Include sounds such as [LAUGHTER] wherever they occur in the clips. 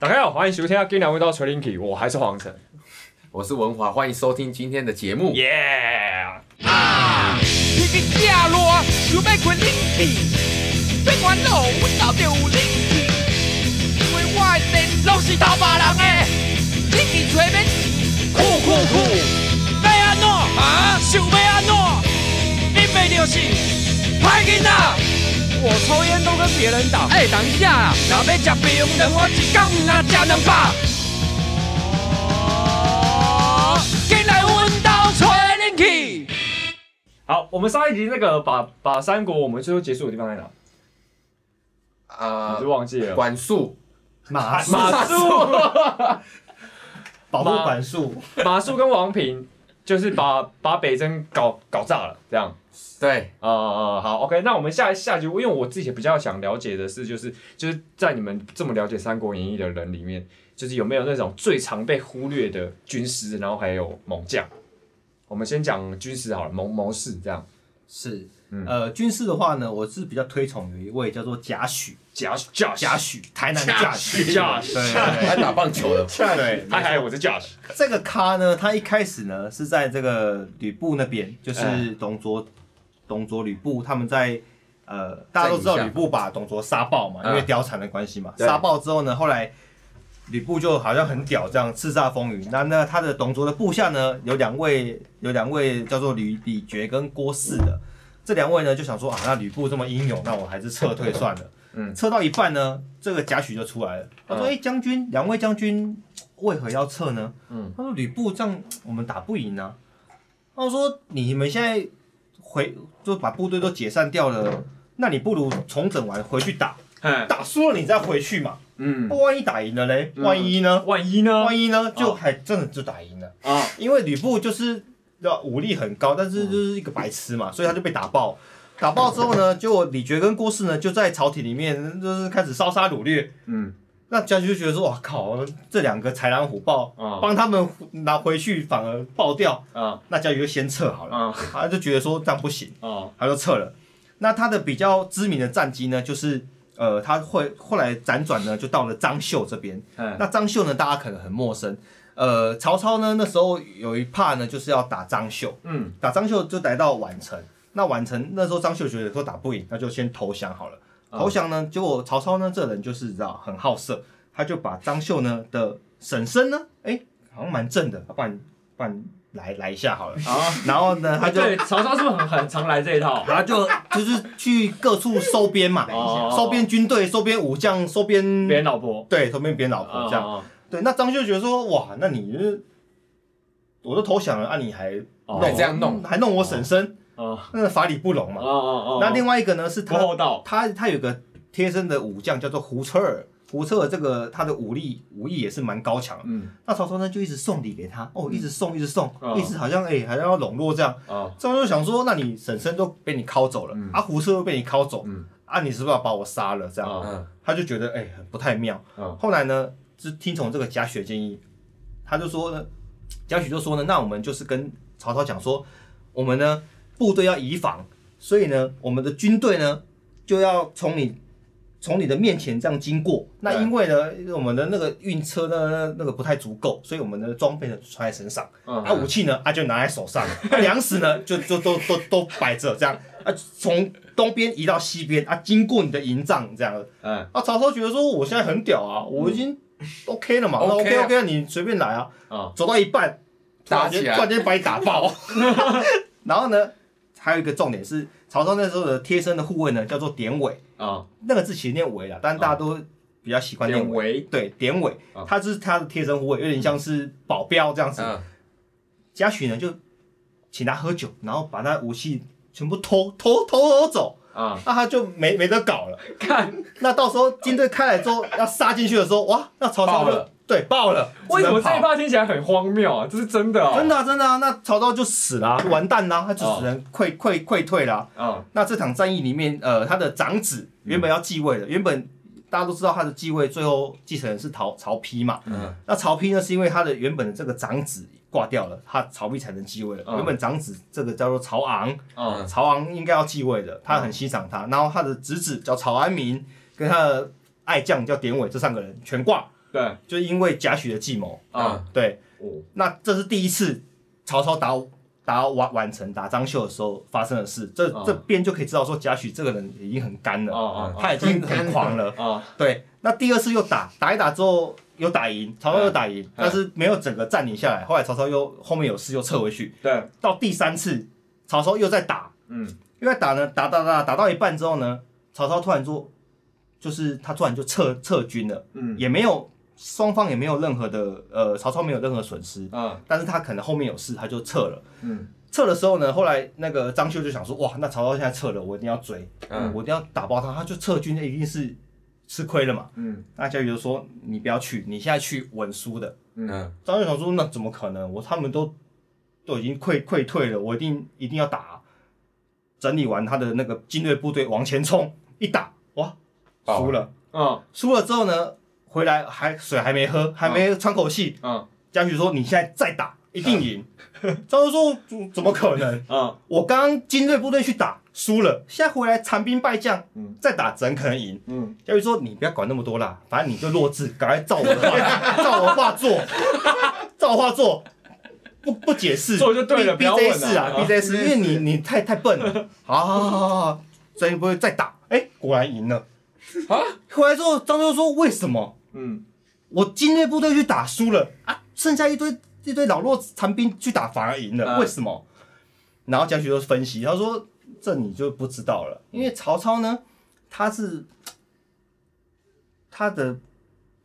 大家好，欢迎收听《今年味道锤 linky》，我还是黄晨，我是文华，欢迎收听今天的节目。耶！啊！天气正热，想要困 linky，别管我，我到底有 linky，因为我的电拢是偷别人的，linky 吹免钱，酷酷酷，要安怎啊？想要安怎？你袂就是歹囡仔。我抽烟都跟别人打。哎、欸，等一下，若要吃冰人，我一天若吃两百。好，我们上一集那个把把三国我们最后结束的地方在哪？啊、呃，你就忘记了。管束，马马謖，[LAUGHS] 保护管束，马謖跟王平就是把把北征搞搞炸了，这样。对，啊、呃、好，OK，那我们下下集，因为我自己比较想了解的是，就是就是在你们这么了解《三国演义》的人里面，就是有没有那种最常被忽略的军师，然后还有猛将。我们先讲军师好了，谋谋士这样。是，呃，军师的话呢，我是比较推崇有一位叫做贾诩，贾贾贾诩，台南的贾诩，贾诩，对，还打棒球的，对，他还有我是贾诩。这个咖呢，他一开始呢是在这个吕布那边，就是董卓。董卓、吕布他们在，呃，大家都知道吕布把董卓杀爆嘛，因为貂蝉的关系嘛。杀爆之后呢，后来吕布就好像很屌，这样叱咤风云。那那他的董卓的部下呢，有两位，有两位叫做吕李傕跟郭汜的。这两位呢就想说啊，那吕布这么英勇，那我还是撤退算了。嗯，撤到一半呢，这个贾诩就出来了。他说：“哎、嗯，将军，两位将军为何要撤呢？”嗯，他说：“吕布这样我们打不赢啊。”他说：“你们现在。”回就把部队都解散掉了，那你不如重整完回去打，打输了你再回去嘛。嗯，万一打赢了嘞？万一呢？万一呢？万一呢？就还真的就打赢了啊！因为吕布就是要武力很高，但是就是一个白痴嘛，所以他就被打爆。打爆之后呢，就李傕跟郭汜呢就在朝廷里面就是开始烧杀掳掠。嗯。那将军就觉得说，哇靠，这两个豺狼虎豹，帮、嗯、他们拿回去反而爆掉，嗯、那将军就先撤好了，嗯、他就觉得说这样不行，嗯、他就撤了。那他的比较知名的战绩呢，就是呃，他会后来辗转呢，就到了张绣这边。嗯、那张绣呢，大家可能很陌生，呃，曹操呢那时候有一怕呢，就是要打张绣，嗯，打张绣就来到宛城。那宛城那时候张绣觉得说打不赢，那就先投降好了。投降呢，结果曹操呢，这人就是知道很好色，他就把张绣呢的婶婶呢，哎、欸，好像蛮正的，不然不然来来一下好了。啊，然后呢，他就对曹操是不是很很常来这一套？[LAUGHS] 他就就是去各处收编嘛，收编军队，收编武将，收编别人老婆，对，收编别人老婆这样。哦、对，那张绣觉得说，哇，那你就是我都投降了，啊，你还弄这样弄，还弄我婶婶。那个法理不容嘛。哦哦哦。那另外一个呢是他，他他有个贴身的武将叫做胡车尔，胡车尔这个他的武力武艺也是蛮高强。嗯。那曹操呢就一直送礼给他，哦，一直送一直送，一直好像哎好像要笼络这样。哦。曹操就想说，那你婶婶都被你拷走了，啊胡车又被你拷走，啊你是不是要把我杀了这样？嗯。他就觉得哎不太妙。嗯。后来呢，就听从这个贾诩建议，他就说呢，贾诩就说呢，那我们就是跟曹操讲说，我们呢。部队要移防，所以呢，我们的军队呢就要从你从你的面前这样经过。那因为呢，我们的那个运车呢那个不太足够，所以我们的装备呢穿在身上，啊武器呢啊就拿在手上，[LAUGHS] 粮食呢就就都都都摆着这样。啊，从东边移到西边啊，经过你的营帐这样。嗯，啊曹操觉得说我现在很屌啊，我已经 OK 了嘛那，OK OK，你随便来啊。啊，走到一半，打起来，突然间把你打爆，[LAUGHS] 然后呢？还有一个重点是，曹操那时候的贴身的护卫呢，叫做典韦。啊，那个字其实念韦啦，但大家都比较习惯念韦。对，典韦，他就是他的贴身护卫，有点像是保镖这样子。贾诩呢就请他喝酒，然后把他武器全部偷偷偷偷走。啊，那他就没没得搞了。[LAUGHS] 看，那到时候军队开来之后要杀进去的时候，哇，那曹操了。对，爆了！为什么这一趴听起来很荒谬啊？这是真的啊！真的啊，真的啊！那曹操就死了，啊，就完蛋了，他就只能溃溃溃退了。嗯，那这场战役里面，呃，他的长子原本要继位的，原本大家都知道他的继位最后继承人是曹曹丕嘛。嗯，那曹丕呢，是因为他的原本的这个长子挂掉了，他曹丕才能继位了。原本长子这个叫做曹昂，嗯，曹昂应该要继位的，他很欣赏他。然后他的侄子叫曹安民，跟他的爱将叫典韦，这三个人全挂。对，就因为贾诩的计谋。啊，对，那这是第一次曹操打打宛宛城打张绣的时候发生的事，这这边就可以知道说贾诩这个人已经很干了，他已经很狂了。啊。对，那第二次又打打一打之后又打赢，曹操又打赢，但是没有整个占领下来，后来曹操又后面有事又撤回去。对，到第三次曹操又在打，嗯，又在打呢，打打打打到一半之后呢，曹操突然说，就是他突然就撤撤军了，嗯，也没有双方也没有任何的呃，曹操没有任何损失，嗯，但是他可能后面有事，他就撤了，嗯，撤的时候呢，后来那个张绣就想说，哇，那曹操现在撤了，我一定要追，嗯，我一定要打爆他，他就撤军，那一定是吃亏了嘛，嗯，那贾诩就说，你不要去，你现在去稳输的，嗯，张绣想说，那怎么可能？我他们都都已经溃溃退了，我一定一定要打，整理完他的那个精锐部队往前冲，一打，哇！输了，嗯，输了之后呢，回来还水还没喝，还没喘口气，嗯，贾诩说：“你现在再打，一定赢。”张叔说：“怎么可能？嗯，我刚刚精锐部队去打输了，现在回来残兵败将，嗯，再打怎可能赢？”嗯，贾诩说：“你不要管那么多啦，反正你就弱智，赶快照我的话，[LAUGHS] 照我话做，照我话做，不不解释，做就对了，不要问啊，！B J 四，因为你你太太笨了。好好好好好，精锐部队再打，哎，果然赢了。”啊！回来之后，张绣说：“为什么？嗯，我精锐部队去打输了。啊，剩下一堆一堆老弱残兵去打反而赢了，为什么？”然后贾诩就分析，他说：“这你就不知道了，因为曹操呢，他是他的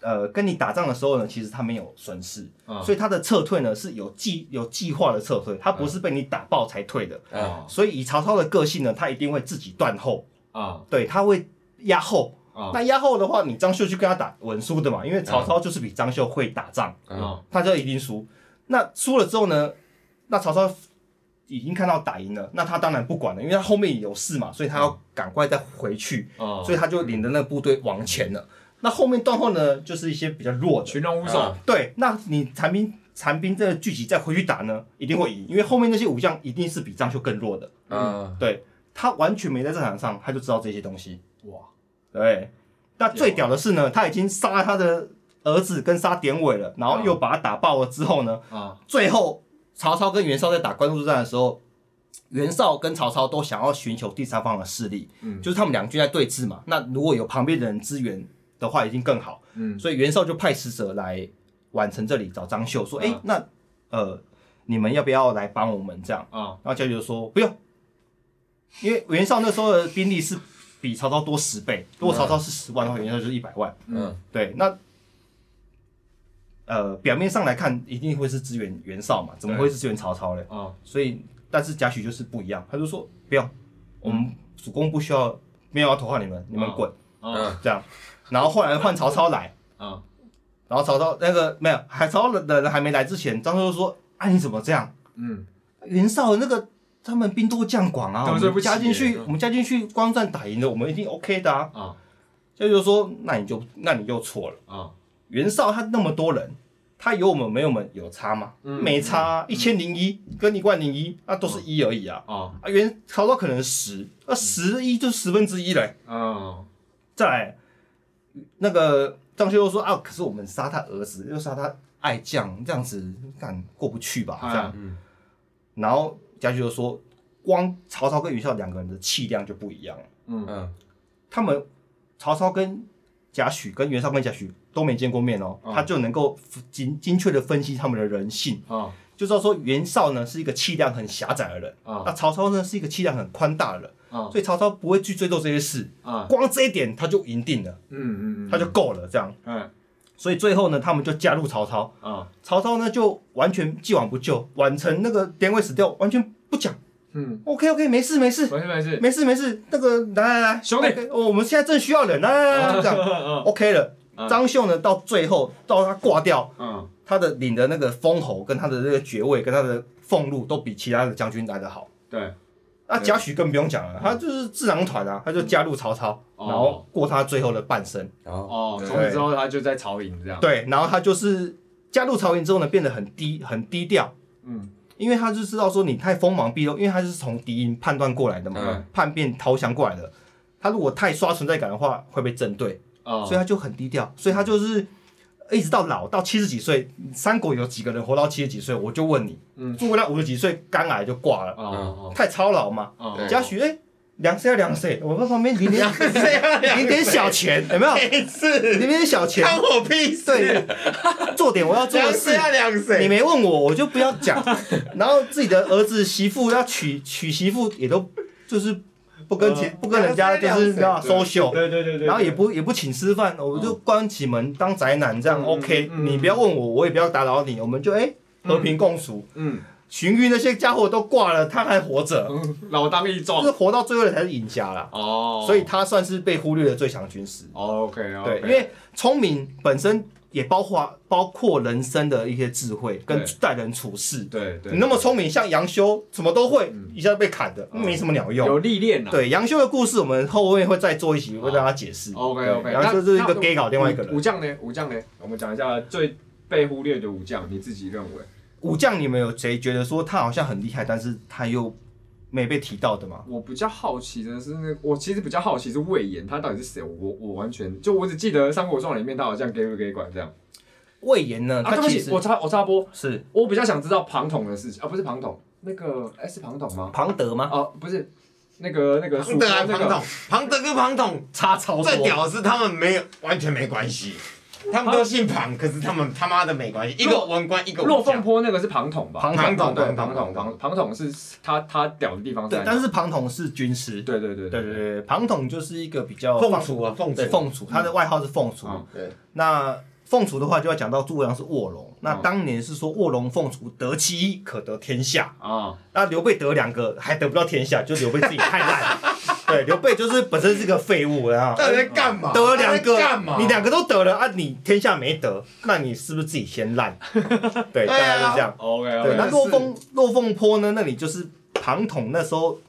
呃，跟你打仗的时候呢，其实他没有损失，所以他的撤退呢是有计有计划的撤退，他不是被你打爆才退的。所以以曹操的个性呢，他一定会自己断后。啊，对，他会。”压后，那压后的话，你张绣去跟他打稳输的嘛，因为曹操就是比张绣会打仗，他就一定输。那输了之后呢，那曹操已经看到打赢了，那他当然不管了，因为他后面有事嘛，所以他要赶快再回去，所以他就领着那个部队往前了。那后面断后呢，就是一些比较弱的群龙无首。对，那你残兵残兵这个聚集再回去打呢，一定会赢，因为后面那些武将一定是比张绣更弱的。嗯，对，他完全没在战场上，他就知道这些东西。哇。对，那最屌的是呢，他已经杀他的儿子跟杀典韦了，然后又把他打爆了之后呢，啊，最后曹操跟袁绍在打官渡之战的时候，袁绍跟曹操都想要寻求第三方的势力，嗯，就是他们两军在对峙嘛，那如果有旁边的人支援的话，已经更好，嗯，所以袁绍就派使者来宛城这里找张绣，说，哎、欸，那呃，你们要不要来帮我们这样？啊，然后贾诩就说不用，因为袁绍那时候的兵力是。比曹操多十倍，如果曹操是十万的话，袁绍就是一百万。嗯，对，那呃，表面上来看一定会是支援袁绍嘛，怎么会是支援曹操嘞？啊、哦，所以但是贾诩就是不一样，他就说不要，我们主公不需要，没有要投靠你们，你们滚。嗯，这样，然后后来换曹操来，啊，然后曹操那个没有，还曹操的人还没来之前，张绣就说，哎、啊，你怎么这样？嗯，袁绍那个。他们兵多将广啊，我们加进去，我们加进去，光战打赢了，我们一定 OK 的啊。啊，所以就说，那你就那你就错了啊。袁绍他那么多人，他有我们没有我们有差吗？没差，一千零一跟一万零一，那都是一而已啊。啊，袁曹操可能十，那十一就十分之一嘞。啊，再来那个张绣又说啊，可是我们杀他儿子，又杀他爱将，这样子干过不去吧？这样，然后。家驹就说：“光曹操跟袁绍两个人的气量就不一样了。嗯。嗯，他们曹操跟贾诩跟袁绍跟贾诩都没见过面哦，他就能够精精确的分析他们的人性。啊，就知道说袁绍呢是一个气量很狭窄的人啊，那曹操呢是一个气量很宽大的人啊，所以曹操不会去追究这些事。啊，光这一点他就赢定了。嗯嗯嗯，他就够了这样。嗯，所以最后呢，他们就加入曹操。啊，曹操呢就完全既往不咎，宛城那个典韦死掉，完全。”不讲，嗯，OK OK，没事没事，没事没事，没事没事。那个来来来，兄弟，我们现在正需要人，来来来，这样，OK 了。张绣呢，到最后到他挂掉，嗯，他的领的那个封侯跟他的这个爵位跟他的俸禄都比其他的将军来得好。对，那贾诩更不用讲了，他就是智囊团啊，他就加入曹操，然后过他最后的半生。哦，从此之后他就在曹营这样。对，然后他就是加入曹营之后呢，变得很低很低调，嗯。因为他就知道说你太锋芒毕露，因为他是从敌营判断过来的嘛，嗯、叛变投降过来的。他如果太刷存在感的话，会被针对，哦、所以他就很低调。所以他就是一直到老到七十几岁，三国有几个人活到七十几岁？我就问你，诸葛亮五十几岁肝癌就挂了，太操劳嘛。嘉许哎，两岁两岁，我在旁边领点领点小钱，有没有？领点小钱，关我屁事。对，做点我要做的事。你没问我，我就不要讲。然后自己的儿子媳妇要娶娶媳妇，也都就是。不跟其不跟人家就是那 social，对对对对，然后也不也不请吃饭，我就关起门当宅男这样 OK，你不要问我，我也不要打扰你，我们就哎和平共处。嗯，荀彧那些家伙都挂了，他还活着，老当益壮，就是活到最后的才是赢家啦。哦，所以他算是被忽略的最强军师。哦 OK，对，因为聪明本身。也包括包括人生的一些智慧跟待人处事。对对，你那么聪明，像杨修什么都会，一下被砍的，没什么鸟用。有历练啊。对杨修的故事，我们后面会再做一集，会大家解释。OK OK。杨修是一个 gay 搞另外一个人。武将呢？武将呢？我们讲一下最被忽略的武将，你自己认为？武将你们有谁觉得说他好像很厉害，但是他又？没被提到的吗？我比较好奇的是，那我其实比较好奇是魏延，他到底是谁？我我完全就我只记得《三国传》里面他好像给不给管这样。魏延呢？啊，对不起我插我插播，是我比较想知道庞统的事情啊，不是庞统，那个哎是庞统吗？庞德吗？哦，不是，那个那个庞德还是庞统？庞德跟庞统差超多。最屌的是他们没有完全没关系。他们都姓庞，可是他们他妈的没关系。一个文官，一个武将。落凤坡那个是庞统吧？庞统对，庞统庞庞统是他他屌的地方在。但是庞统是军师。对对对对对对，庞统就是一个比较凤雏啊，凤雏。凤雏，他的外号是凤雏。对。那凤雏的话，就要讲到诸葛亮是卧龙。那当年是说卧龙凤雏得其一，可得天下啊。那刘备得两个，还得不到天下，就刘备自己太烂。[LAUGHS] 对，刘备就是本身是个废物，然后到底在干嘛？得了两个，你两个都得了啊，你天下没得，那你是不是自己先烂？对，大概是这样。OK，对，那落凤落凤坡呢？那里就是庞统那时候，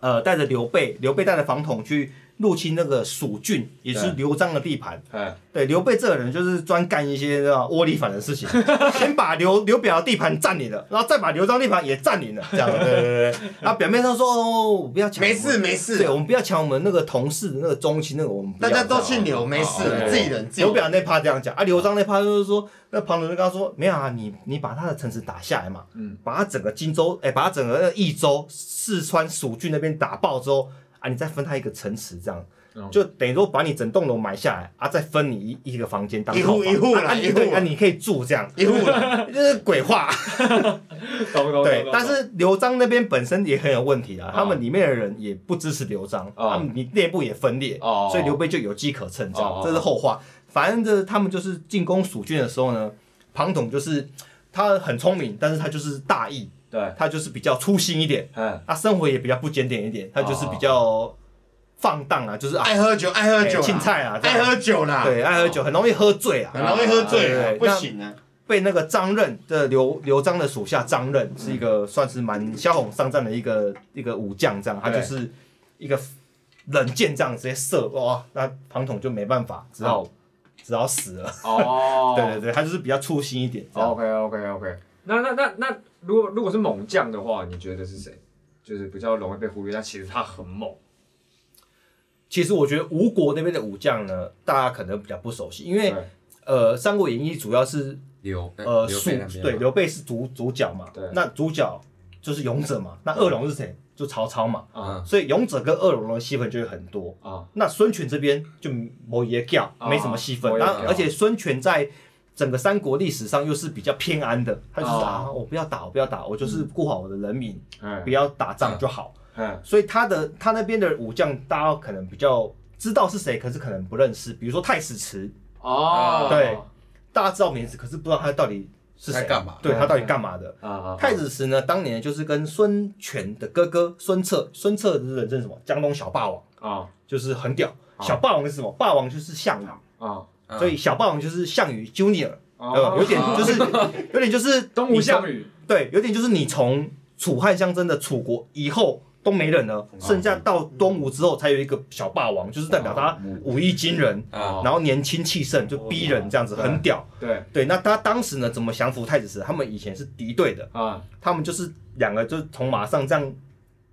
呃，带着刘备，刘备带着庞统去。入侵那个蜀郡，也是刘璋的地盘。对，刘备这个人就是专干一些窝里反的事情，[LAUGHS] 先把刘刘表的地盘占领了，然后再把刘璋地盘也占领了，这样。[LAUGHS] 对对对。然后表面上说哦，不要抢。没事没事。对，我们不要抢我们那个同事的那个宗亲，那个我们。大家都姓刘，没事，自己人。刘表那趴这样讲啊，刘璋那趴就是说，那庞统就跟他说，没有啊，你你把他的城池打下来嘛，嗯，把他整个荆州，哎，把他整个益州、四川、蜀郡那边打爆之后。啊，你再分他一个城池，这样就等于说把你整栋楼买下来啊，再分你一一个房间当套房，一户一户啊，一户啊，你可以住这样，一户 [LAUGHS] 就是鬼话。[LAUGHS] 对，但是刘璋那边本身也很有问题啊，他们里面的人也不支持刘璋，他们你内部也分裂，所以刘备就有机可乘，这样这是后话。反正这他们就是进攻蜀郡的时候呢，庞统就是他很聪明，但是他就是大意。对，他就是比较粗心一点，嗯，他生活也比较不检点一点，他就是比较放荡啊，就是爱喝酒，爱喝酒，青菜啊，爱喝酒啦，对，爱喝酒，很容易喝醉啊，很容易喝醉，不行啊。被那个张任的刘刘璋的属下张任是一个算是蛮骁勇善战的一个一个武将，这样，他就是一个冷箭这样直接射，哇，那庞统就没办法，只好只好死了。[LAUGHS] 哦，对对对，他就是比较粗心一点。OK OK OK，那那那那。如果如果是猛将的话，你觉得是谁？就是比较容易被忽略，但其实他很猛。其实我觉得吴国那边的武将呢，大家可能比较不熟悉，因为呃，《三国演义》主要是刘呃蜀对刘备是主主角嘛，对那主角就是勇者嘛，那二龙是谁？就曹操嘛，嗯、所以勇者跟二龙的戏份就会很多啊。嗯、那孙权这边就没也叫，没什么戏份，然后而且孙权在。整个三国历史上又是比较偏安的，他就是啊，我不要打，我不要打，我就是顾好我的人民，不要打仗就好。嗯所以他的他那边的武将，大家可能比较知道是谁，可是可能不认识。比如说太史慈哦，对，大家知道名字，可是不知道他到底是谁干嘛？对，他到底干嘛的啊？太史慈呢，当年就是跟孙权的哥哥孙策，孙策的人称什么？江东小霸王啊，就是很屌。小霸王是什么？霸王就是项羽啊。所以小霸王就是项羽 Junior，呃，有点就是 [LAUGHS] 有点就是东吴项羽，对，有点就是你从楚汉相争的楚国以后都没人了，剩下到东吴之后才有一个小霸王，就是代表他武艺惊人，然后年轻气盛，就逼人这样子，很屌。对对，那他当时呢怎么降服太子时？他们以前是敌对的啊，他们就是两个就是从马上这样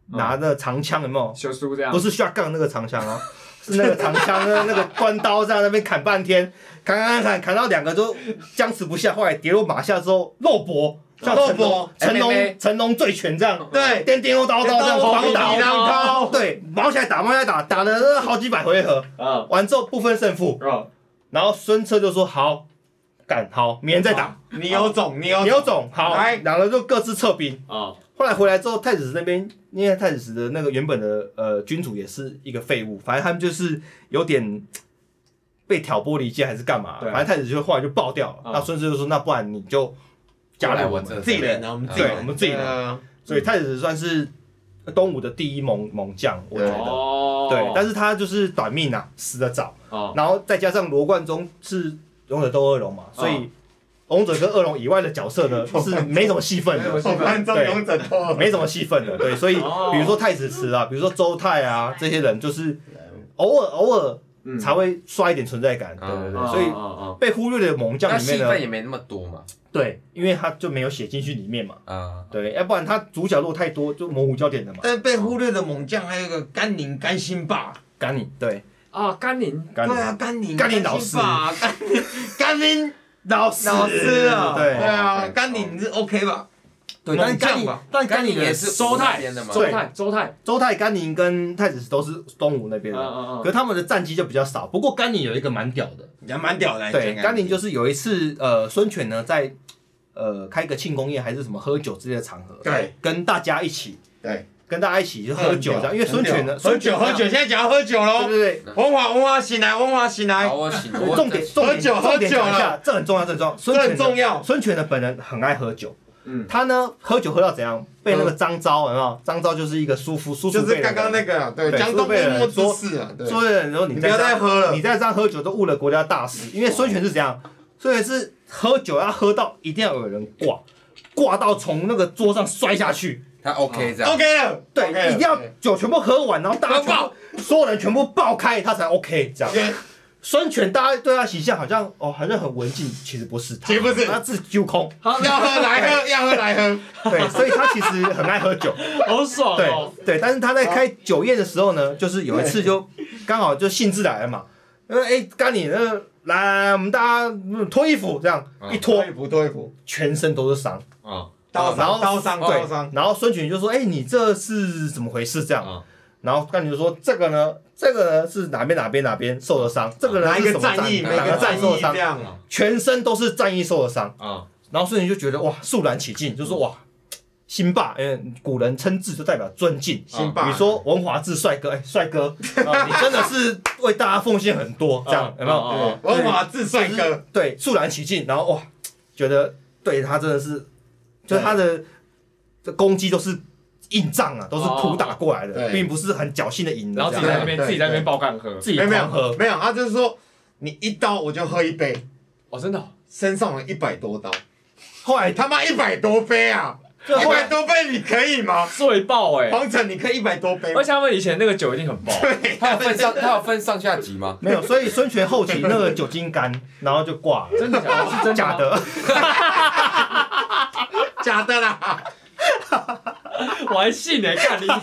拿着长枪，有没有？修书这样？不是 shotgun 那个长枪哦。是那个长枪的那个关刀在那边砍半天，砍砍砍砍到两个都僵持不下，后来跌落马下之后肉搏，像成龙成龙成龙醉拳这样，对，颠颠倒倒这样狂打，对，毛起来打，毛起来打，打了好几百回合，啊，完之后不分胜负，然后孙策就说好，干好，明天再打，你有种，你有你有种，好，两个就各自撤兵，啊。后来回来之后，太子石那边，因为太子石的那个原本的呃君主也是一个废物，反正他们就是有点被挑拨离间还是干嘛，反正太子就后来就爆掉了。那孙子就说：“那不然你就加来我们自己人，我们自己，我们自己人。”所以太子石算是东吴的第一猛猛将，我觉得。对，但是他就是短命啊，死的早。然后再加上罗贯中是勇者斗恶龙嘛，所以。勇者跟恶龙以外的角色呢，[LAUGHS] 是没什么戏份的，[LAUGHS] 对，没什么戏份的，对，所以比如说太子池啊，比如说周泰啊，这些人就是偶尔偶尔才会刷一点存在感，对对对，所以被忽略的猛将里面呢，戏份也没那么多嘛，对，因为他就没有写进去里面嘛，啊，对，要不然他主角落太多就模糊焦点了嘛。但被忽略的猛将还有一个甘宁甘心霸，甘宁对。啊，甘宁，对啊，甘宁，甘宁老师，甘宁，甘宁。老师啊，对对啊，甘宁你是 OK 吧？对，但是甘宁，但甘宁也是周泰的嘛？周泰，周泰，周泰，甘宁跟太子都是东吴那边的，可是他们的战绩就比较少。不过甘宁有一个蛮屌的，也蛮屌的。对，甘宁就是有一次，呃，孙权呢在呃开个庆功宴还是什么喝酒之类的场合，对，跟大家一起，对。跟大家一起就喝酒这样，因为孙权呢，喝酒喝酒，现在讲要喝酒喽，对不对？文华文华醒来，文华醒来，重点重点重点讲一下，这很重要，这很重要。这很重要。孙权的本人很爱喝酒，嗯，他呢喝酒喝到怎样？被那个张昭，有没有？张昭就是一个叔父，叔叔就是刚刚那个，对，江东被人说，所有人说你不要再喝了，你再这样喝酒都误了国家大事。因为孙权是怎样？孙权是喝酒要喝到一定要有人挂，挂到从那个桌上摔下去。他 OK 这样，OK 了，对，一定要酒全部喝完，然后大家爆，所有人全部爆开，他才 OK 这样。孙权大家对他形象好像哦，好像很文静，其实不是，其实不是，他自揪空，要喝来喝，要喝来喝。对，所以他其实很爱喝酒，[LAUGHS] 好爽哦。对对，但是他在开酒宴的时候呢，就是有一次就刚好就兴致来了嘛，因为哎，甘宁那个来，我们大家脱衣服，这样一脱，衣服脱衣服，全身都是伤。啊。然后刀伤，对，然后孙权就说：“哎，你这是怎么回事？”这样，然后甘宁就说：“这个呢，这个呢是哪边哪边哪边受的伤，这个人是什么战役？哪个战役伤？全身都是战役受的伤。”啊，然后孙权就觉得哇，肃然起敬，就说：“哇，兴霸，因为古人称字就代表尊敬。兴霸，比如说文华志帅哥，哎，帅哥，你真的是为大家奉献很多，这样有没有？文华志帅哥，对，肃然起敬，然后哇，觉得对他真的是。”就他的这攻击都是硬仗啊，都是苦打过来的，并不是很侥幸的赢。然后自己在那边自己在那边爆干喝，自己没有喝，没有，他就是说你一刀我就喝一杯，哦，真的，身上了一百多刀，后来他妈一百多杯啊，[LAUGHS] 一百多杯你可以吗？醉爆哎，黄丞你可以一百多杯，而且他们以前那个酒一定很爆，对他有分上他有分上下级吗？没有，所以孙权后期那个酒精肝，然后就挂了，真的假的？[LAUGHS] 是真假的。[LAUGHS] 假的啦，[LAUGHS] 我还信呢，看你。[LAUGHS]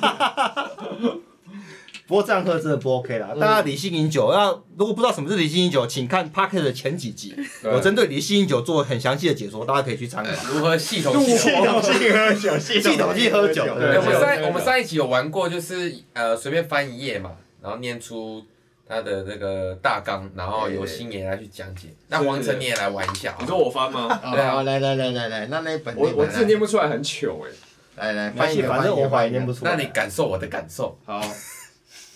不过这样喝真的不 OK 啦，大家理性饮酒。那如果不知道什么是理性饮酒，请看 Podcast 的前几集，我针对理性饮酒做很详细的解说，大家可以去参考。如何系统性系统性喝酒？系统性喝酒。我们上我们上一集有玩过，就是呃随便翻一页嘛，然后念出。他的那个大纲，然后由星爷来去讲解。那王晨你也来玩一下。你说我翻吗？对啊，来来来来来，那那本我我字念不出来，很糗哎。来来，翻译，反正我怀疑念不出来。那你感受我的感受。好，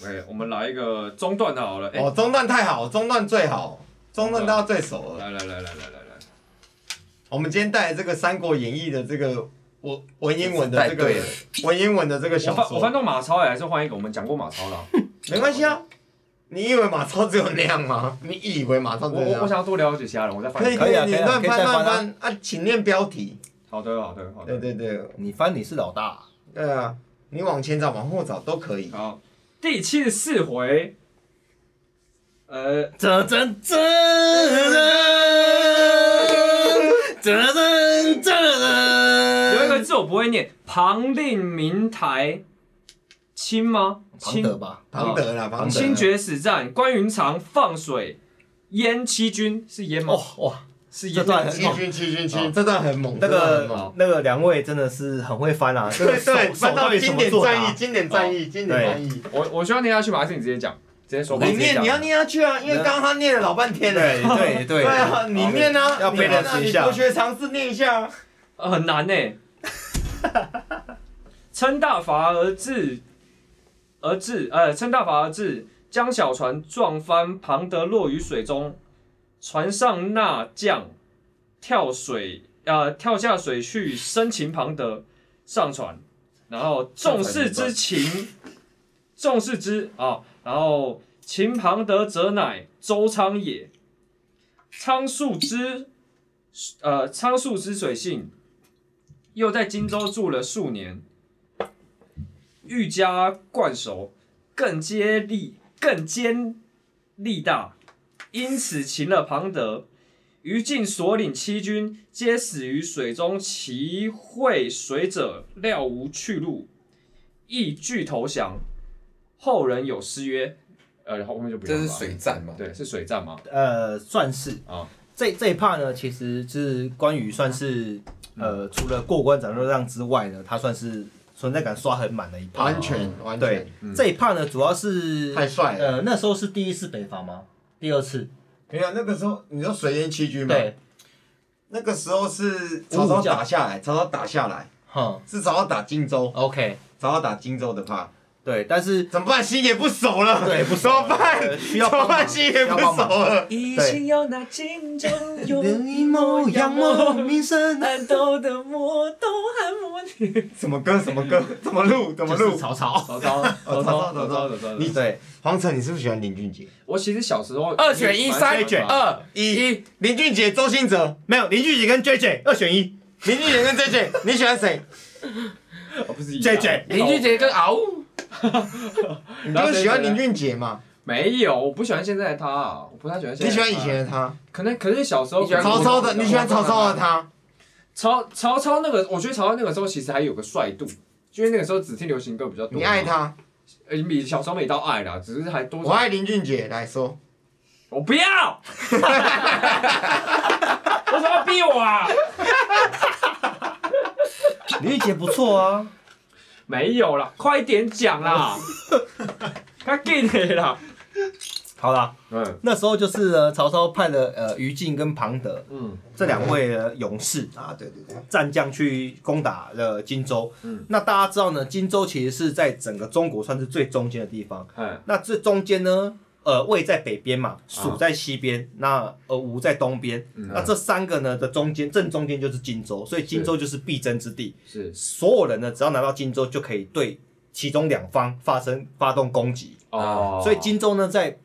喂，我们来一个中段的好了。哦，中段太好，中段最好，中段大家最熟了。来来来来来来来，我们今天带来这个《三国演义》的这个文文言文的这个文言文的这个小说。我翻到马超哎，还是换一个？我们讲过马超了。没关系啊。你以为马超只有那样吗？你以为马超只有那样？我我想要多了解其他人，我再翻。可以可以，你乱翻乱翻啊，请念标题。好的好的好的。对对对，你翻你是老大。对啊，你往前找往后找都可以。好，第七十四回。呃，这这这这这这，有一个字我不会念，旁令明台。钦吗？庞德吧，庞德啦，庞德。钦决死战，关云长放水淹七军，是淹吗？哇，是淹。七军七军七，这段很猛。那个那个两位真的是很会翻啊，对对，翻到经典战役，经典战役，经典战役。我我需要念下去吗？还是你直接讲？直接说。你念，你要念下去啊，因为刚刚他念了老半天了。对对对。对 [LAUGHS] 啊，你念啊，要背的一下。你国学尝试念一下。呃很难呢。[LAUGHS] 称大筏而至，而至，呃，称大筏而至，将小船撞翻，庞德落于水中，船上那将跳水，呃，跳下水去生擒庞德，上船，然后众视之情，众视之啊，然后擒庞德者乃周仓也，仓粟之，呃，仓粟之水性，又在荆州住了数年。愈加惯熟，更接力，更坚力大，因此擒了庞德。于禁所领七军，皆死于水中。其会水者料无去路，亦俱投降。后人有诗曰：“呃，然后面就不用了。”这是水战嘛？对，是水战吗？呃，算是啊。这这一 part 呢，其实是关羽算是呃，除了过关斩六将让之外呢，他算是。存在感刷很满的一趴，完全完全。对，这一趴呢，主要是太帅了。呃，那时候是第一次北伐吗？第二次？没有，那个时候你说水淹七军吗？对。那个时候是曹操打下来，曹操打下来，哼，是曹操打荆州。OK，曹操打荆州的趴。对，但是怎么办？心也不熟了，对，不熟，怎么办？需要帮忙，心也不熟了。一心要拿荆州，有一模样貌，名声难斗的魔斗和魔女。[LAUGHS] 什么歌？什么歌？[LAUGHS] 怎么录？怎么录？[LAUGHS] 曹操，曹操，曹操，曹操，曹操。你对黄晨，你是不是喜欢林俊杰？我其实小时候二选一，三选二一，林俊杰、周兴哲，没有林俊杰跟 JJ 二选一，林俊杰跟 JJ，你喜欢谁？我不是 JJ，林俊杰跟敖。[LAUGHS] 你不是喜欢林俊杰吗？没有，我不喜欢现在的他，我不太喜欢现在。你喜欢以前的他？可能可是小时候曹操的，你喜欢曹操的他？曹曹操那个，我觉得曹操那个时候其实还有个帅度，因为那个时候只听流行歌比较多。你爱他？呃，比小时候没到爱啦，只是还多。我爱林俊杰来说，[LAUGHS] 我不要。[LAUGHS] 为什么要逼我啊？林俊杰不错啊。没有啦，快点讲啦！[LAUGHS] 他给你啦。好啦，嗯，那时候就是呢，曹操派了呃于禁跟庞德，嗯，这两位的勇士啊，对对对，战将去攻打了荆州。嗯，那大家知道呢，荆州其实是在整个中国算是最中间的地方。嗯，那这中间呢？呃，魏在北边嘛，蜀在西边，啊、那呃吴在东边，嗯、那这三个呢的中间正中间就是荆州，所以荆州就是必争之地。是，所有人呢只要拿到荆州，就可以对其中两方发生发动攻击。哦，所以荆州呢在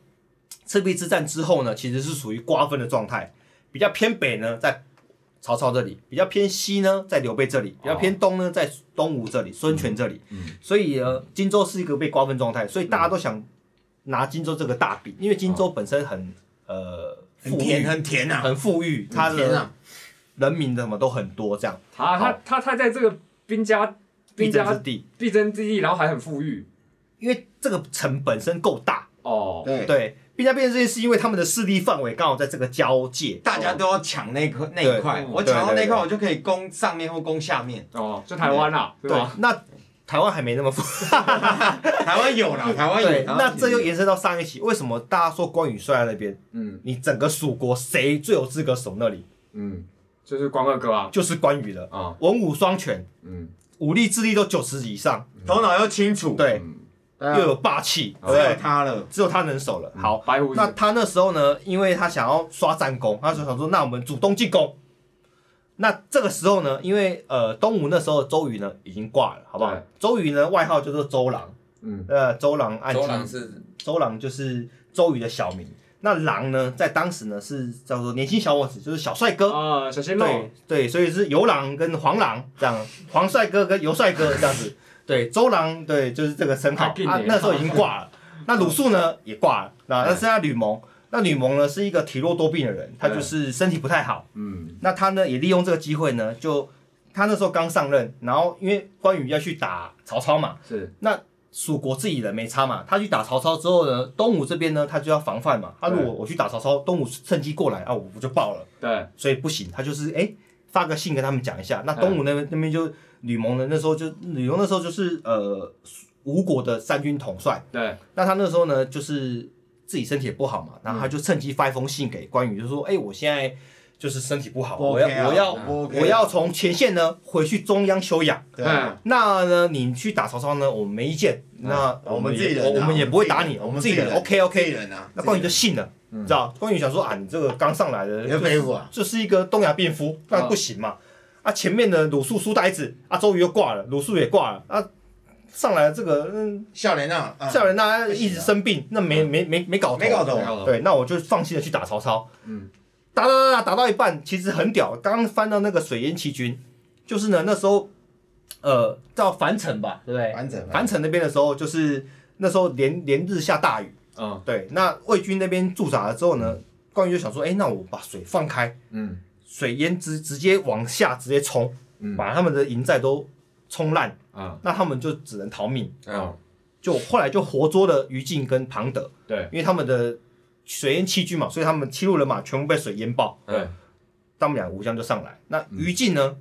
赤壁之战之后呢，其实是属于瓜分的状态，比较偏北呢在曹操这里，比较偏西呢在刘备这里，比较偏东呢在东吴这里，孙权这里。嗯，所以呃荆州是一个被瓜分状态，所以大家都想。拿荆州这个大饼，因为荆州本身很呃很甜很甜呐，很富裕，它的人民的什么都很多这样。他他他他在这个兵家兵家之地，必争之地，然后还很富裕，因为这个城本身够大。哦。对。对，兵家必争之地是因为他们的势力范围刚好在这个交界，大家都要抢那块那一块，我抢到那块，我就可以攻上面。或攻下面。哦，就台湾啦，对吧？那。台湾还没那么富，[LAUGHS] 台湾有啦，台湾有。对，那这又延伸到上一期，为什么大家说关羽帅在那边？嗯，你整个蜀国谁最有资格守那里？嗯，就是关二哥啊，就是关羽了啊，文武双全，嗯，武力智力都九十以上，头脑又清楚，对，又有霸气，只有他了，只有他能守了。好，白虎。那他那时候呢？因为他想要刷战功，他就想说，那我们主动进攻。那这个时候呢，因为呃东吴那时候周瑜呢已经挂了，好不好？周瑜呢外号叫做周郎，嗯，呃周郎暗记，周郎就是周瑜的小名。那郎呢，在当时呢是叫做年轻小伙子，就是小帅哥啊，小鲜肉。对对，所以是游郎跟黄郎这样，[LAUGHS] 黄帅哥跟游帅哥这样子。对，周郎对就是这个称号啊，那时候已经挂了。那鲁肃呢也挂了，那那剩下吕蒙。那吕蒙呢是一个体弱多病的人，他就是身体不太好。嗯，那他呢也利用这个机会呢，就他那时候刚上任，然后因为关羽要去打曹操嘛，是。那蜀国自己人没差嘛，他去打曹操之后呢，东吴这边呢，他就要防范嘛。他如果我去打曹操，东吴趁机过来啊，我不就爆了？对，所以不行，他就是哎、欸、发个信跟他们讲一下。那东吴那边那边就吕蒙呢，那时候就吕蒙那时候就是呃吴国的三军统帅。对，那他那时候呢，就是自己身体也不好嘛，然后他就趁机发一封信给关羽，就说哎、欸，我现在。就是身体不好，我要我要我要从前线呢回去中央休养。对，那呢，你去打曹操呢，我们没意见。那我们自己人，我们也不会打你，我们自己人。OK OK 人啊。那关羽就信了，你知道？关羽想说啊，你这个刚上来的，就是一个东亚病夫，那不行嘛。啊，前面的鲁肃书呆子，啊，周瑜又挂了，鲁肃也挂了，啊，上来这个嗯，孝廉呐，孝廉呐一直生病，那没没没没搞头，没搞懂。对，那我就放心的去打曹操。嗯。打打打打打到一半，其实很屌。刚刚翻到那个水淹七军，就是呢，那时候，呃，叫樊城吧，对不对？樊城。樊城那边的时候，就是那时候连连日下大雨。嗯。对，那魏军那边驻扎了之后呢，关羽就想说，哎，那我把水放开，嗯，水淹直直接往下直接冲，嗯，把他们的营寨都冲烂，啊，那他们就只能逃命。嗯。就后来就活捉了于禁跟庞德。对。因为他们的。水淹七军嘛，所以他们七路人马全部被水淹爆。对，他们两个武将就上来。那于禁呢，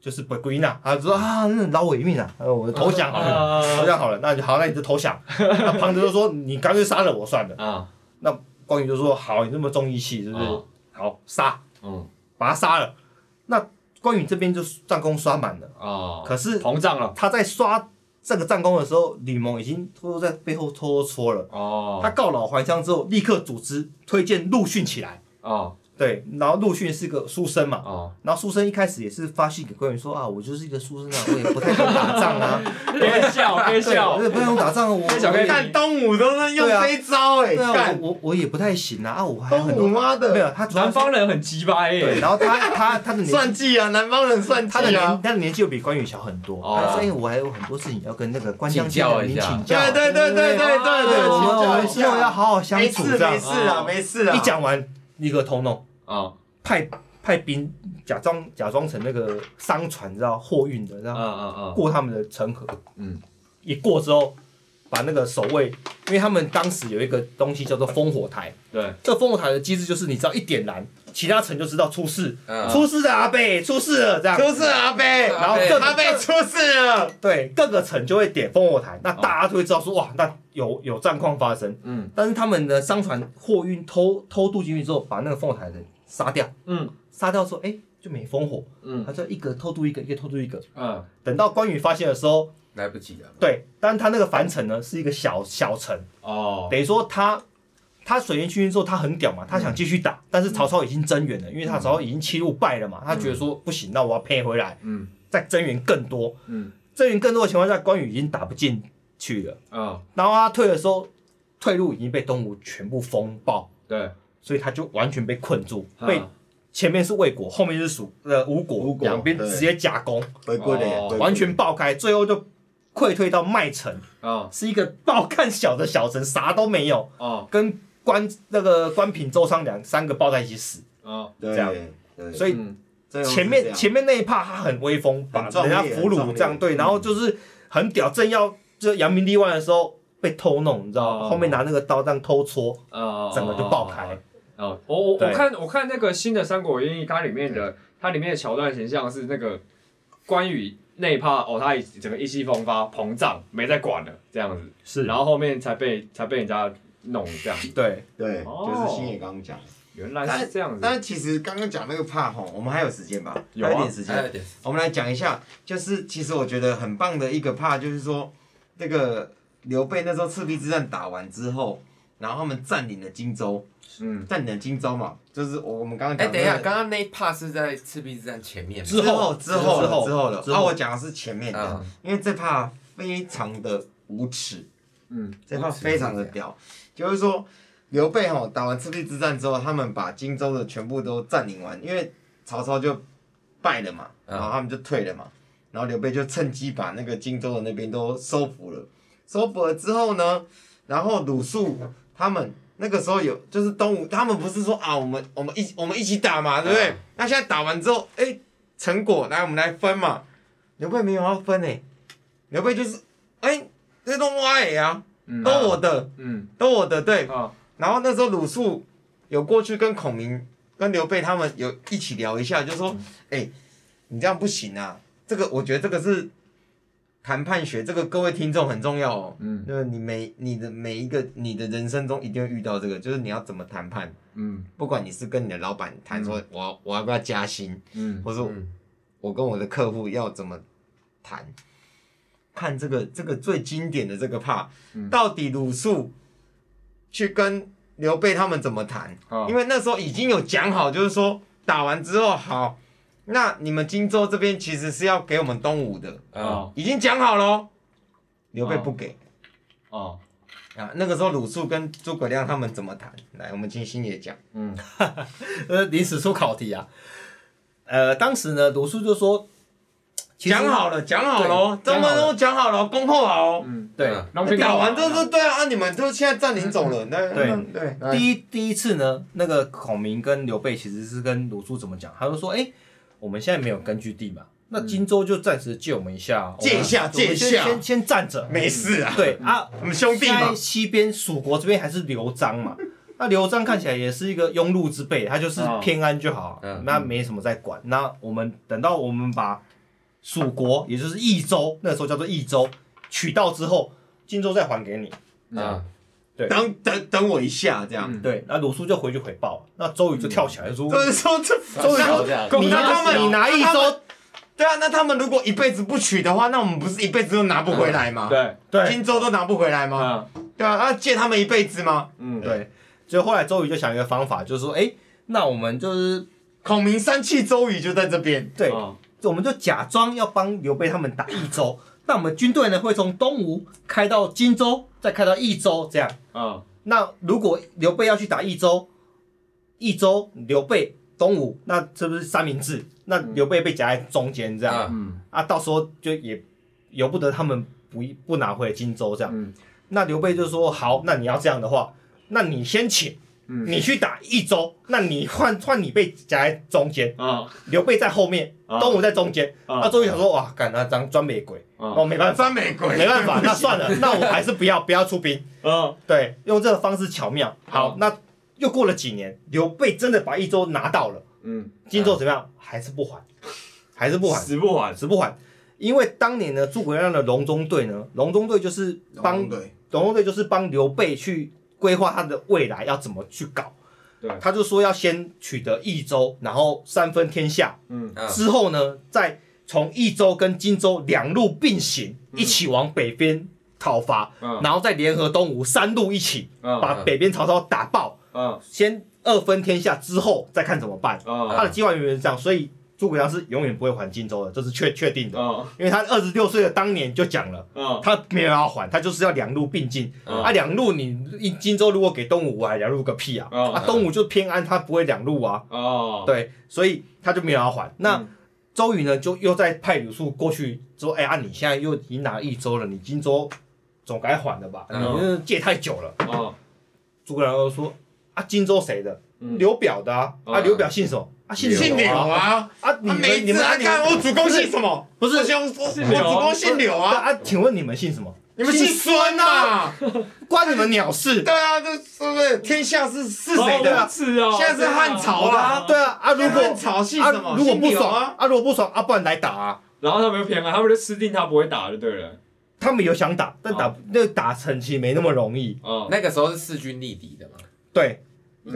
就是不归纳，他说啊，那饶我一命啊，我投降，投降好了，那就好，那你就投降。[LAUGHS] 那庞德就说，你干脆杀了我算了。啊，那关羽就说，好，你这么重义气，是不是？好，杀，嗯，把他杀了。那关羽这边就战功刷满了啊，可是膨胀了，他在刷。这个战功的时候，吕蒙已经偷偷在背后偷偷戳了。哦。他告老还乡之后，立刻组织推荐陆逊起来。哦。对，然后陆逊是个书生嘛。哦。然后书生一开始也是发信给关羽说啊，我就是一个书生啊，我也不太懂打仗啊。[LAUGHS] 别笑，别笑。我也不太懂打仗，我。看东吴都是用这一招哎。对啊。我我也不太行啊，啊我还。东吴妈的。没有他。南方人很鸡巴耶。对，然后他他他的年。算计啊，南方人算计啊。他的年他的年纪又比关羽小很多。哦。所以我还有很多事情要跟那个关将军您请教。对对对对对对对。我们我们之后要好好相处。没事没事啊，没事啊。一讲完，立刻通弄。啊。派派兵假装假装成那个商船，知道货运的，知道？吗？过他们的城河，嗯，一过之后，把那个守卫，因为他们当时有一个东西叫做烽火台，对，这烽火台的机制就是，你知道一点燃，其他城就知道出事，出事的阿贝出事了，这样，出事阿贝，然后各阿贝出事了，对，各个城就会点烽火台，那大家就会知道说，哇，那有有战况发生，嗯，但是他们的商船货运偷偷渡进去之后，把那个烽火台的。杀掉，嗯，杀掉之后，哎，就没烽火，嗯，他就一个偷渡一个，一个偷渡一个，嗯，等到关羽发现的时候，来不及了。对，但是他那个樊城呢，是一个小小城，哦，等于说他他水淹七军之后，他很屌嘛，他想继续打，但是曹操已经增援了，因为他曹操已经七路败了嘛，他觉得说不行，那我要配回来，嗯，再增援更多，嗯，增援更多的情况下，关羽已经打不进去了，啊，然后他退的时候，退路已经被东吴全部封爆，对，所以他就完全被困住，被。前面是魏国，后面是蜀呃吴国，两边直接夹攻，完全爆开，最后就溃退到麦城啊，是一个爆看小的小城，啥都没有啊，跟关那个关平、周仓两三个抱在一起死啊，这样，所以前面前面那一趴他很威风，把人家俘虏这样对，然后就是很屌，正要就扬名立万的时候被偷弄，你知道吗？后面拿那个刀这样偷戳，整个就爆开。哦，我我我看我看那个新的《三国演义》，它里面的它里面的桥段形象是那个关羽那一趴哦，他整个意气风发膨胀，没在管了这样子，是，然后后面才被才被人家弄这样子，对。对，就是星爷刚刚讲，原来是这样子。但是其实刚刚讲那个怕吼，我们还有时间吧？有一点时间，我们来讲一下，就是其实我觉得很棒的一个怕，就是说那个刘备那时候赤壁之战打完之后，然后他们占领了荆州。嗯，占领荆州嘛，就是我我们刚刚讲。哎，等一下，刚刚那一 part 是在赤壁之战前面。之后之后之后之后的，啊，我讲的是前面的，因为这 part 非常的无耻。嗯，这 part 非常的屌，就是说刘备吼打完赤壁之战之后，他们把荆州的全部都占领完，因为曹操就败了嘛，然后他们就退了嘛，然后刘备就趁机把那个荆州的那边都收服了，收服了之后呢，然后鲁肃他们。那个时候有，就是东吴，他们不是说啊，我们我们一我们一起打嘛，对不对？嗯、那现在打完之后，哎，成果来我们来分嘛。刘备没有要分诶，刘备就是，哎，这都我的啊，都我的，嗯，都我的，对。然后那时候鲁肃有过去跟孔明、跟刘备他们有一起聊一下，就说，哎，你这样不行啊，这个我觉得这个是。谈判学这个各位听众很重要哦，嗯，就是你每你的每一个你的人生中一定会遇到这个，就是你要怎么谈判，嗯，不管你是跟你的老板谈说我要我要不要加薪，嗯，或者说我跟我的客户要怎么谈，看这个这个最经典的这个 part，到底鲁肃去跟刘备他们怎么谈，因为那时候已经有讲好，就是说打完之后好。那你们荆州这边其实是要给我们东吴的啊，已经讲好了，刘备不给，哦，啊，那个时候鲁肃跟诸葛亮他们怎么谈？来，我们金星也讲。嗯，[LAUGHS] 呃，临时出考题啊，呃，当时呢，鲁肃就说，讲好了，讲好了，咱们都讲好了，恭候好。嗯，对，打完都是对啊，你们都现在占领走了，那对。对，第一第一次呢，那个孔明跟刘备其实是跟鲁肃怎么讲？他就说，哎。我们现在没有根据地嘛，那荆州就暂时借我们一下，借一下，借一下，先先站着，没事啊。对啊，[LAUGHS] 我们兄弟嘛。西边蜀国这边还是刘璋嘛，[LAUGHS] 那刘璋看起来也是一个庸碌之辈，他就是偏安就好，那没什么在管。那我们等到我们把蜀国，也就是益州，那个时候叫做益州，取到之后，荆州再还给你啊。对，等等等我一下，这样。对，那鲁肃就回去回报，那周瑜就跳起来 [LAUGHS] 说：“周瑜说这，周瑜说你拿他们，你拿益州，对啊，那他们如果一辈子不取的话，那我们不是一辈子都拿不回来吗？对对，荆州都拿不回来吗？对啊，那借他们一辈子吗？嗯，对。所以后来周瑜就想一个方法，就是说，哎，那我们就是孔明三气，周瑜就在这边。对，我们就假装要帮刘备他们打益州。”那我们军队呢，会从东吴开到荆州，再开到益州，这样。嗯。那如果刘备要去打益州，益州刘备东吴，那是不是三明治？那刘备被夹在中间，这样。嗯。啊，到时候就也由不得他们不不拿回荆州，这样。嗯。那刘备就说：“好，那你要这样的话，那你先请。”你去打益州，那你换换你被夹在中间啊，刘备在后面，东吴在中间。那周瑜想说，哇，敢那张专美鬼，哦，没办法，专美鬼，没办法，[LAUGHS] 那算了，那我还是不要不要出兵。嗯，对，用这个方式巧妙。好，那又过了几年，刘备真的把益州拿到了。嗯，荆州怎么样？还是不还，还是不还，死不还，死不还。因为当年呢，诸葛亮的隆中对呢，隆中对就是帮，隆中对就是帮刘备去。规划他的未来要怎么去搞，对，他就说要先取得益州，然后三分天下，嗯，之后呢，再从益州跟荆州两路并行，一起往北边讨伐，然后再联合东吴三路一起把北边曹操打爆，嗯，先二分天下之后再看怎么办，他的计划原本是这样，所以。诸葛亮是永远不会还荆州的，这是确确定的。因为他二十六岁的当年就讲了，他没有要还，他就是要两路并进。啊，两路你荆州如果给东吴，还两路个屁啊！啊，东吴就偏安，他不会两路啊。对，所以他就没有要还。那周瑜呢，就又再派鲁肃过去说：“哎呀，你现在又已经拿益州了，你荆州总该还了吧？你借太久了。”诸葛亮又说：“啊，荆州谁的？刘表的啊！啊，刘表姓什么？”啊，姓柳啊！啊，你们你们来看我主公姓什么？不是兄，我主公姓柳啊！啊，请问你们姓什么？你们姓孙呐？关你们鸟事？[LAUGHS] 对啊，这是不是天下是是谁的？是啊，现在是汉朝的。对啊，啊，如果汉朝姓什么？如果不爽啊，啊，如果不爽啊，不然来打啊！然后他们又偏啊，他们就吃定他不会打就对了。他们有想打，但打那个打成其实没那么容易。嗯，那个时候是势均力敌的嘛。对。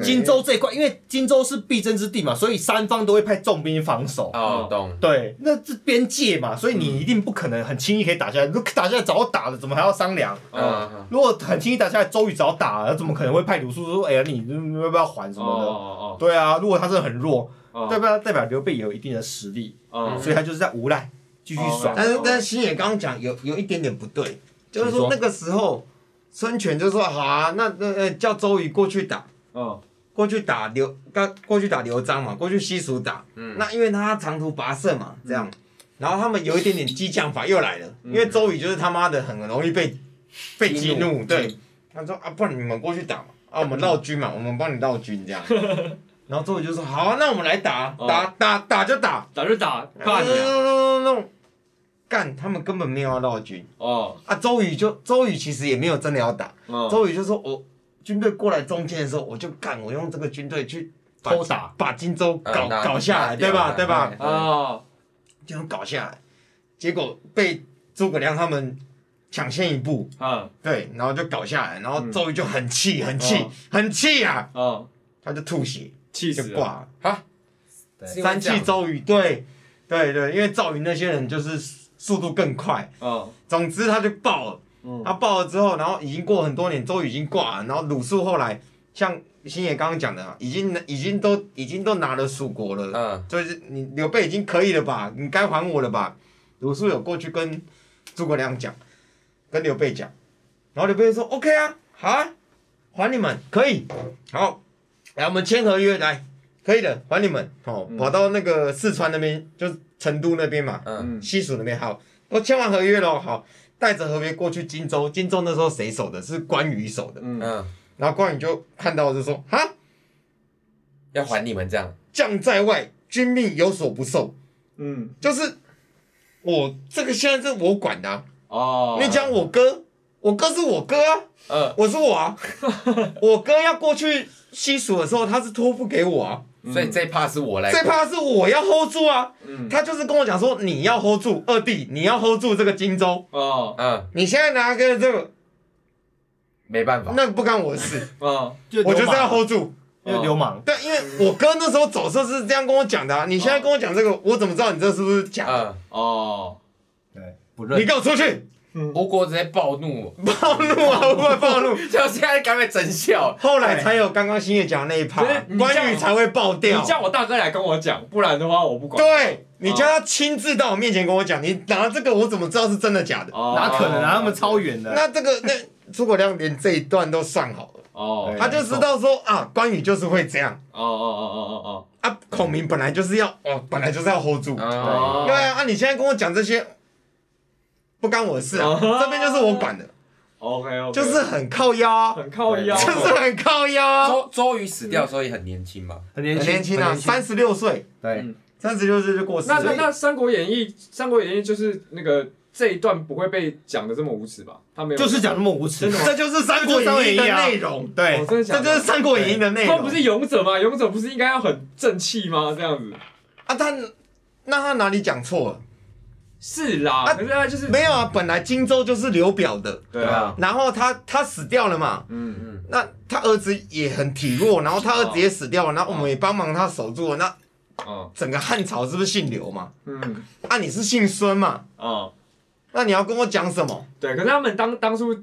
荆州这一块，因为荆州是必争之地嘛，所以三方都会派重兵防守。哦，懂。对，那这边界嘛，所以你一定不可能很轻易可以打下来。如果打下来早打了，怎么还要商量？嗯。如果很轻易打下来，周瑜早打了，怎么可能会派鲁肃说：“哎呀，你要不要还什么的？”哦哦。对啊，如果他真的很弱，代表代表刘备也有一定的实力。嗯。所以他就是在无赖，继续耍。但是但是星野刚刚讲有有一点点不对，就是说那个时候孙权就说：“好啊，那那呃叫周瑜过去打。”嗯。过去打刘，刚过去打刘璋嘛，过去西蜀打。嗯。那因为他长途跋涉嘛，这样，然后他们有一点点激将法又来了，因为周瑜就是他妈的很容易被被激怒，对。他说啊，不然你们过去打嘛，啊，我们绕军嘛，我们帮你绕军这样。[LAUGHS] 然后周瑜就说好，那我们来打，打打打就打，打就打，弄弄弄弄弄。干，他们根本没有要绕军哦。啊，周瑜就周瑜其实也没有真的要打，周瑜就说我军队过来中间的时候，我就干，我用这个军队去偷打，把荆州搞搞下来，对吧？对吧？哦，就能搞下来，结果被诸葛亮他们抢先一步，啊，对，然后就搞下来，然后周瑜就很气，很气，很气啊，啊，他就吐血，气死挂了。啊，三气周瑜，对，对对，因为赵云那些人就是。速度更快，哦，总之他就爆了，嗯，他爆了之后，然后已经过很多年，周瑜已经挂了，然后鲁肃后来像星爷刚刚讲的，已经已经都已经都拿了蜀国了，嗯，就是你刘备已经可以了吧，你该还我了吧？鲁肃有过去跟诸葛亮讲，跟刘备讲，然后刘备说 OK 啊，好啊，还你们可以，好，来我们签合约来，可以的，还你们，哦，跑到那个四川那边就。成都那边嘛，嗯，西蜀那边好，我签完合约了，好，带着合约过去荆州。荆州那时候谁守的？是关羽守的，嗯，然后关羽就看到就说，哈，要还你们这样，将在外，君命有所不受，嗯，就是我这个现在是我管的，啊，哦，你讲我哥，我哥是我哥啊，嗯，我是我啊，[LAUGHS] 我哥要过去西蜀的时候，他是托付给我啊。所以这怕是我来，这怕是我要 hold 住啊！他就是跟我讲说，你要 hold 住二弟，你要 hold 住这个荆州。哦，嗯，你现在拿个这个，没办法，那不干我的事。[LAUGHS] 嗯，我就是要 hold 住，因为流氓。对，因为我哥那时候走的时候是这样跟我讲的啊！你现在跟我讲这个，我怎么知道你这是不是假的？哦，对，不认。你给我出去！吴国直接暴怒，暴怒啊！吴国暴怒，[LAUGHS] 就现在赶快整笑，后来才有刚刚星爷讲的那一趴，关羽才会爆掉。你叫我大哥来跟我讲，不然的话我不管。对，你叫他亲自到我面前跟我讲，你拿这个我怎么知道是真的假的？哪可能啊？他们超远的。那这个那诸葛亮连这一段都算好了，哦，他就知道说啊，关羽就是会这样。哦哦哦哦哦哦，啊，孔明本来就是要哦，本来就是要 hold 住。对啊，啊，你现在跟我讲这些。不干我的事啊，这边就是我管的。OK OK，就是很靠腰，很靠腰，就是很靠腰。周周瑜死掉的时候也很年轻嘛，很年轻啊，三十六岁。对，三十六岁就过世。那那那《三国演义》《三国演义》就是那个这一段不会被讲的这么无耻吧？他没有，就是讲那么无耻，这就是《三国演义》的内容。对，这就是《三国演义》的内容。他不是勇者吗？勇者不是应该要很正气吗？这样子啊，他那他哪里讲错了？是啦，啊，可是他就是没有啊，本来荆州就是刘表的，对啊，然后他他死掉了嘛，嗯嗯，那他儿子也很体弱，然后他儿子也死掉了，然后我们也帮忙他守住了，那，哦，整个汉朝是不是姓刘嘛？嗯，啊，你是姓孙嘛？哦，那你要跟我讲什么？对，可是他们当当初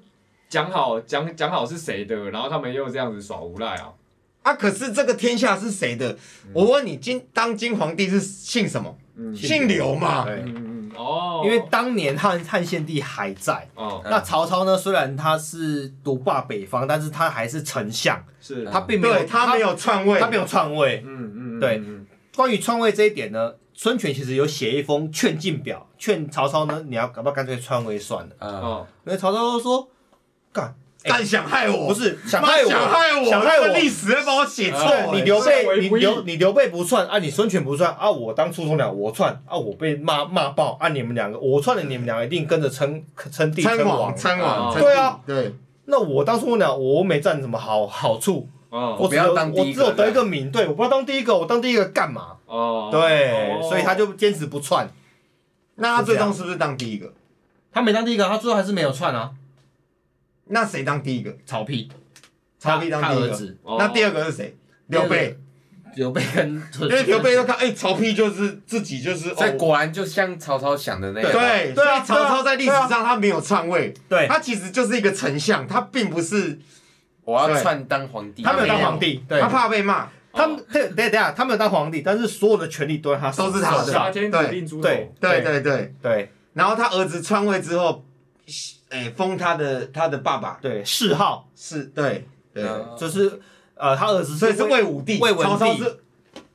讲好讲讲好是谁的，然后他们又这样子耍无赖啊，啊，可是这个天下是谁的？我问你，今当今皇帝是姓什么？姓刘嘛？哦，因为当年汉汉献帝还在，哦，那曹操呢？虽然他是独霸北方，但是他还是丞相，是，他并没有，他没有篡位，他没有篡位，嗯嗯，对。关于篡位这一点呢，孙权其实有写一封劝进表，劝曹操呢，你要搞不好干脆篡位算了，哦，因为曹操都说，干。但想害我，不是想害我，想害我，想害我，历史要帮我写错。你刘备，你刘你刘备不篡啊，你孙权不篡啊，我当初从了我篡啊，我被骂骂爆啊，你们两个我篡了，你们两个一定跟着称称帝称王称王。对啊，对。那我当初鸟，我没占什么好好处，我只有我只有得一个名，对，我不要当第一个，我当第一个干嘛？哦，对，所以他就坚持不串。那他最终是不是当第一个？他没当第一个，他最后还是没有串啊。那谁当第一个？曹丕，曹丕当第一个。那第二个是谁？刘备。刘备跟，[LAUGHS] 因为刘备都看，哎，曹丕就是自己就是。所以果然就像曹操想的那样。对，所以曹操在历史上他没有篡位，对，他其实就是一个丞相，他并不是我要篡当皇帝，他没有当皇帝，他怕被骂。他们等等下，他没有当皇帝，但是所有的权利都在他，都是他的。对对对对对对。然后他儿子篡位之后。哎，封他的他的爸爸，对谥号是，对对，就是呃，他儿子所以是魏武帝，魏文帝是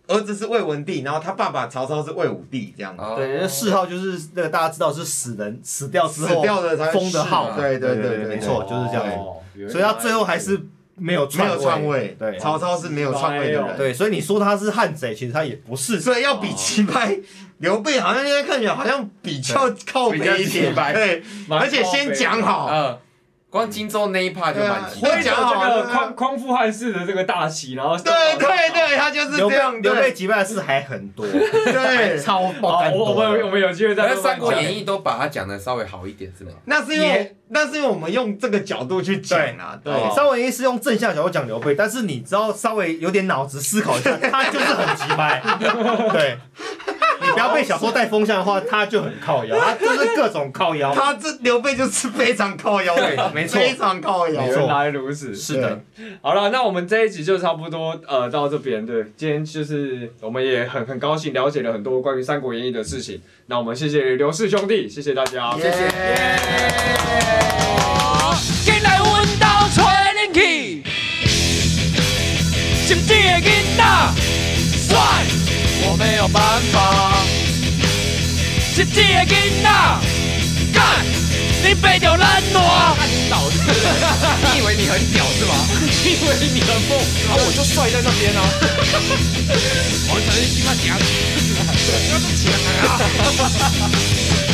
儿子是魏文帝，然后他爸爸曹操是魏武帝这样子。对，那谥号就是那个大家知道是死人死掉之后死掉的才封的号，对对对，没错，就是这样。所以他最后还是没有没有篡位，对，曹操是没有篡位的人，对，所以你说他是汉贼，其实他也不是，所以要比击败刘备，好像现在看起来好像比较靠北一点，对，而且先讲好。光荆州那一趴就蛮，挥着这个匡匡复汉室的这个大旗，然后对对对，他就是这样。刘备击败的事还很多，对，超爆肝。我们我们有机会在《三国演义》都把它讲的稍微好一点，是吗？那是因为那是因为我们用这个角度去讲啊。对，《三国演义》是用正向角度讲刘备，但是你只要稍微有点脑子思考一下，他就是很击败。[LAUGHS] 对。你不要被小说带风向的话，他就很靠腰，他就是各种靠腰。他这刘备就是非常靠腰，对，没错，非常靠腰。原来如此，是的。好了，那我们这一集就差不多呃到这边。对，今天就是我们也很很高兴了解了很多关于《三国演义》的事情。那我们谢谢刘氏兄弟，谢谢大家，谢谢。进来温刀吹冷气，心机的囡仔，帅。我没有办法，是这个囡仔，干，你背着烂我，老子，你以为你很屌是吗？[LAUGHS] 你以为你很疯？啊，我就帅在那边啊！[LAUGHS] 我等你他妈屌，不要这么强啊！